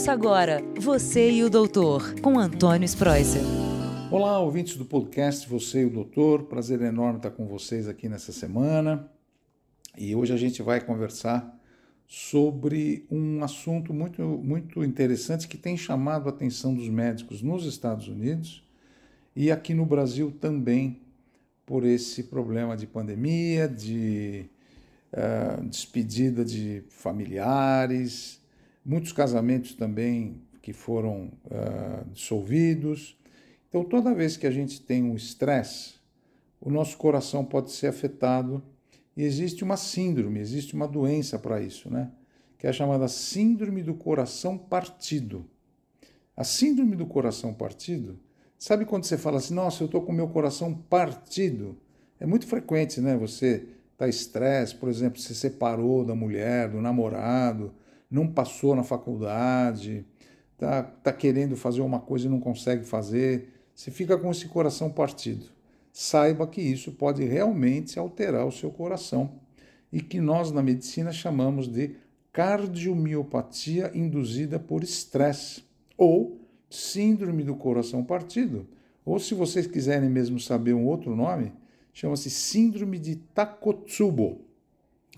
Ouça agora Você e o Doutor, com Antônio Spreuser. Olá, ouvintes do podcast Você e o Doutor. Prazer enorme estar com vocês aqui nessa semana. E hoje a gente vai conversar sobre um assunto muito, muito interessante que tem chamado a atenção dos médicos nos Estados Unidos e aqui no Brasil também, por esse problema de pandemia, de uh, despedida de familiares, muitos casamentos também que foram uh, dissolvidos. Então, toda vez que a gente tem um estresse, o nosso coração pode ser afetado e existe uma síndrome, existe uma doença para isso, né? Que é a chamada síndrome do coração partido. A síndrome do coração partido, sabe quando você fala assim, nossa, eu estou com meu coração partido? É muito frequente, né? Você está estresse, por exemplo, se separou da mulher, do namorado, não passou na faculdade, tá, tá querendo fazer uma coisa e não consegue fazer, você fica com esse coração partido. Saiba que isso pode realmente alterar o seu coração e que nós na medicina chamamos de cardiomiopatia induzida por estresse ou síndrome do coração partido. Ou se vocês quiserem mesmo saber um outro nome, chama-se síndrome de Takotsubo.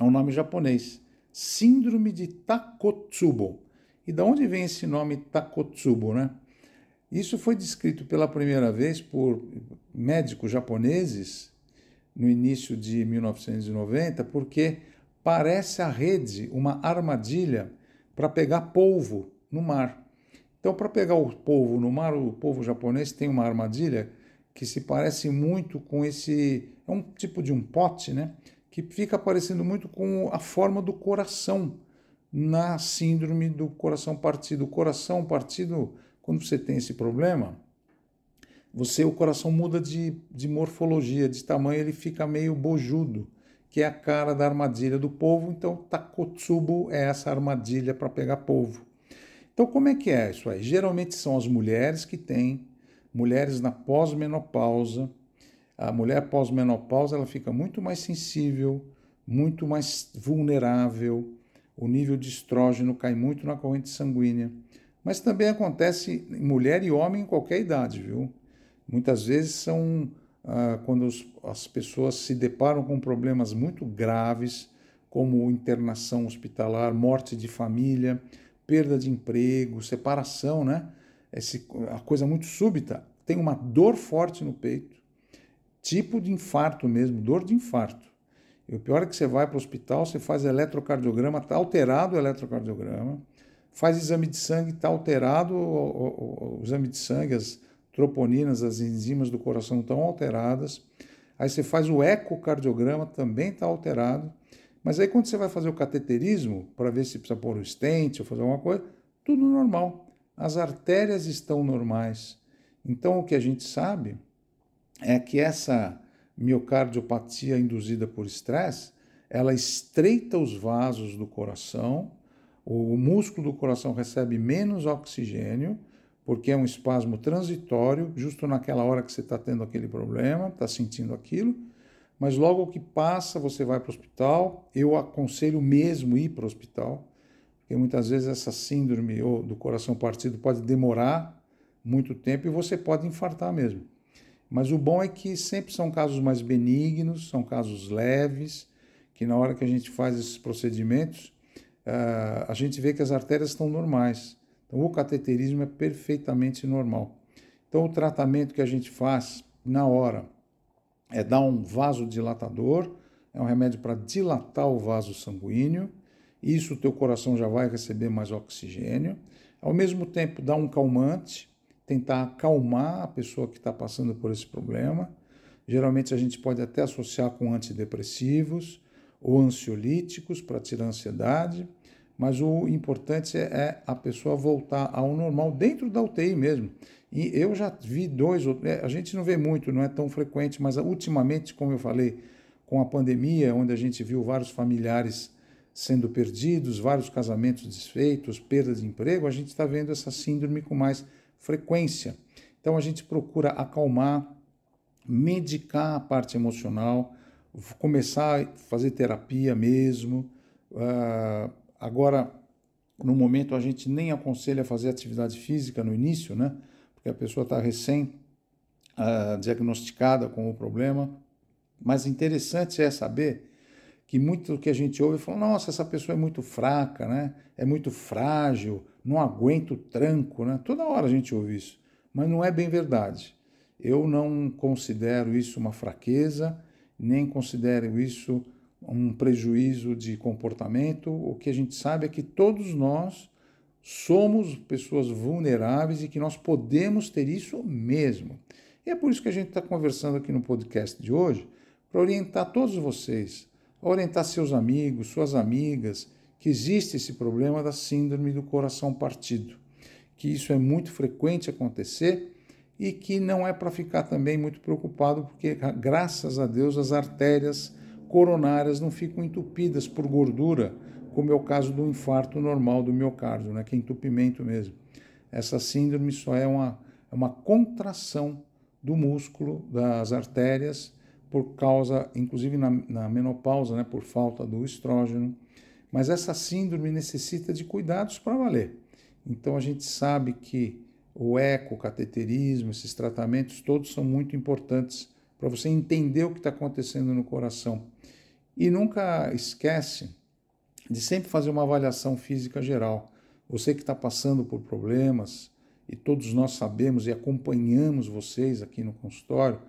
É um nome japonês. Síndrome de Takotsubo. E de onde vem esse nome Takotsubo, né? Isso foi descrito pela primeira vez por médicos japoneses no início de 1990, porque parece a rede uma armadilha para pegar polvo no mar. Então, para pegar o polvo no mar, o povo japonês tem uma armadilha que se parece muito com esse. É um tipo de um pote, né? Que fica parecendo muito com a forma do coração na síndrome do coração partido. O coração partido, quando você tem esse problema, você o coração muda de, de morfologia, de tamanho, ele fica meio bojudo, que é a cara da armadilha do povo. Então, Takotsubo é essa armadilha para pegar povo. Então, como é que é isso aí? Geralmente são as mulheres que têm, mulheres na pós-menopausa, a mulher pós-menopausa ela fica muito mais sensível, muito mais vulnerável, o nível de estrógeno cai muito na corrente sanguínea. Mas também acontece em mulher e homem em qualquer idade, viu? Muitas vezes são ah, quando os, as pessoas se deparam com problemas muito graves, como internação hospitalar, morte de família, perda de emprego, separação, né? Esse, a coisa muito súbita, tem uma dor forte no peito, tipo de infarto mesmo, dor de infarto. E o pior é que você vai para o hospital, você faz eletrocardiograma, está alterado o eletrocardiograma, faz exame de sangue, está alterado o, o, o, exame de sangue, as troponinas, as enzimas do coração estão alteradas. Aí você faz o ecocardiograma, também está alterado. Mas aí quando você vai fazer o cateterismo, para ver se precisa pôr o stent ou fazer alguma coisa, tudo normal. As artérias estão normais. Então o que a gente sabe é que essa miocardiopatia induzida por estresse, ela estreita os vasos do coração, o músculo do coração recebe menos oxigênio, porque é um espasmo transitório, justo naquela hora que você está tendo aquele problema, está sentindo aquilo, mas logo que passa, você vai para o hospital. Eu aconselho mesmo ir para o hospital, porque muitas vezes essa síndrome do coração partido pode demorar muito tempo e você pode infartar mesmo. Mas o bom é que sempre são casos mais benignos, são casos leves, que na hora que a gente faz esses procedimentos, uh, a gente vê que as artérias estão normais. Então, o cateterismo é perfeitamente normal. Então, o tratamento que a gente faz na hora é dar um vasodilatador, é um remédio para dilatar o vaso sanguíneo, isso o teu coração já vai receber mais oxigênio. Ao mesmo tempo, dá um calmante, tentar acalmar a pessoa que está passando por esse problema. Geralmente a gente pode até associar com antidepressivos ou ansiolíticos para tirar a ansiedade, mas o importante é a pessoa voltar ao normal dentro da UTI mesmo. E eu já vi dois, é, a gente não vê muito, não é tão frequente, mas ultimamente, como eu falei, com a pandemia, onde a gente viu vários familiares sendo perdidos, vários casamentos desfeitos, perda de emprego, a gente está vendo essa síndrome com mais frequência. Então a gente procura acalmar, medicar a parte emocional, começar a fazer terapia mesmo. Uh, agora, No momento a gente nem aconselha fazer atividade física no início, né? Porque a pessoa está recém uh, diagnosticada com o problema. Mas interessante é saber que muito do que a gente ouve fala, nossa, essa pessoa é muito fraca, né? É muito frágil, não aguenta o tranco, né? Toda hora a gente ouve isso, mas não é bem verdade. Eu não considero isso uma fraqueza, nem considero isso um prejuízo de comportamento. O que a gente sabe é que todos nós somos pessoas vulneráveis e que nós podemos ter isso mesmo. E é por isso que a gente está conversando aqui no podcast de hoje, para orientar todos vocês, orientar seus amigos, suas amigas, que existe esse problema da síndrome do coração partido, que isso é muito frequente acontecer e que não é para ficar também muito preocupado, porque graças a Deus as artérias coronárias não ficam entupidas por gordura, como é o caso do infarto normal do miocárdio, né, que é entupimento mesmo. Essa síndrome só é uma, é uma contração do músculo das artérias por causa, inclusive na, na menopausa, né, por falta do estrógeno. Mas essa síndrome necessita de cuidados para valer. Então a gente sabe que o ecocateterismo, esses tratamentos todos são muito importantes para você entender o que está acontecendo no coração. E nunca esquece de sempre fazer uma avaliação física geral. Você que está passando por problemas, e todos nós sabemos e acompanhamos vocês aqui no consultório,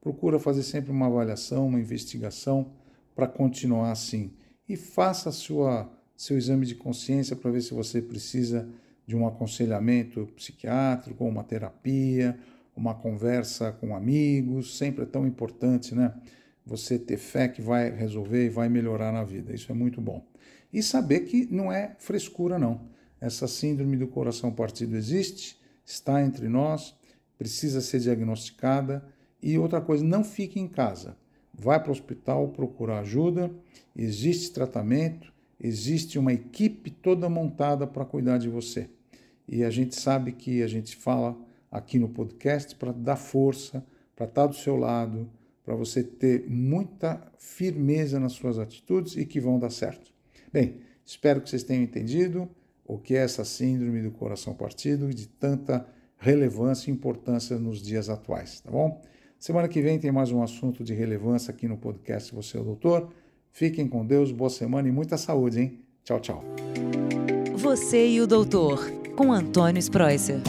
procura fazer sempre uma avaliação, uma investigação para continuar assim. E faça sua, seu exame de consciência para ver se você precisa de um aconselhamento psiquiátrico, uma terapia, uma conversa com amigos. Sempre é tão importante, né? você ter fé que vai resolver e vai melhorar na vida. Isso é muito bom. E saber que não é frescura, não. Essa síndrome do coração partido existe, está entre nós, precisa ser diagnosticada. E outra coisa, não fique em casa. Vai para o hospital procurar ajuda, existe tratamento, existe uma equipe toda montada para cuidar de você. E a gente sabe que a gente fala aqui no podcast para dar força, para estar do seu lado, para você ter muita firmeza nas suas atitudes e que vão dar certo. Bem, espero que vocês tenham entendido o que é essa síndrome do coração partido e de tanta relevância e importância nos dias atuais, tá bom? Semana que vem tem mais um assunto de relevância aqui no podcast Você é o Doutor. Fiquem com Deus, boa semana e muita saúde, hein? Tchau, tchau. Você e o Doutor, com Antônio Spreuser.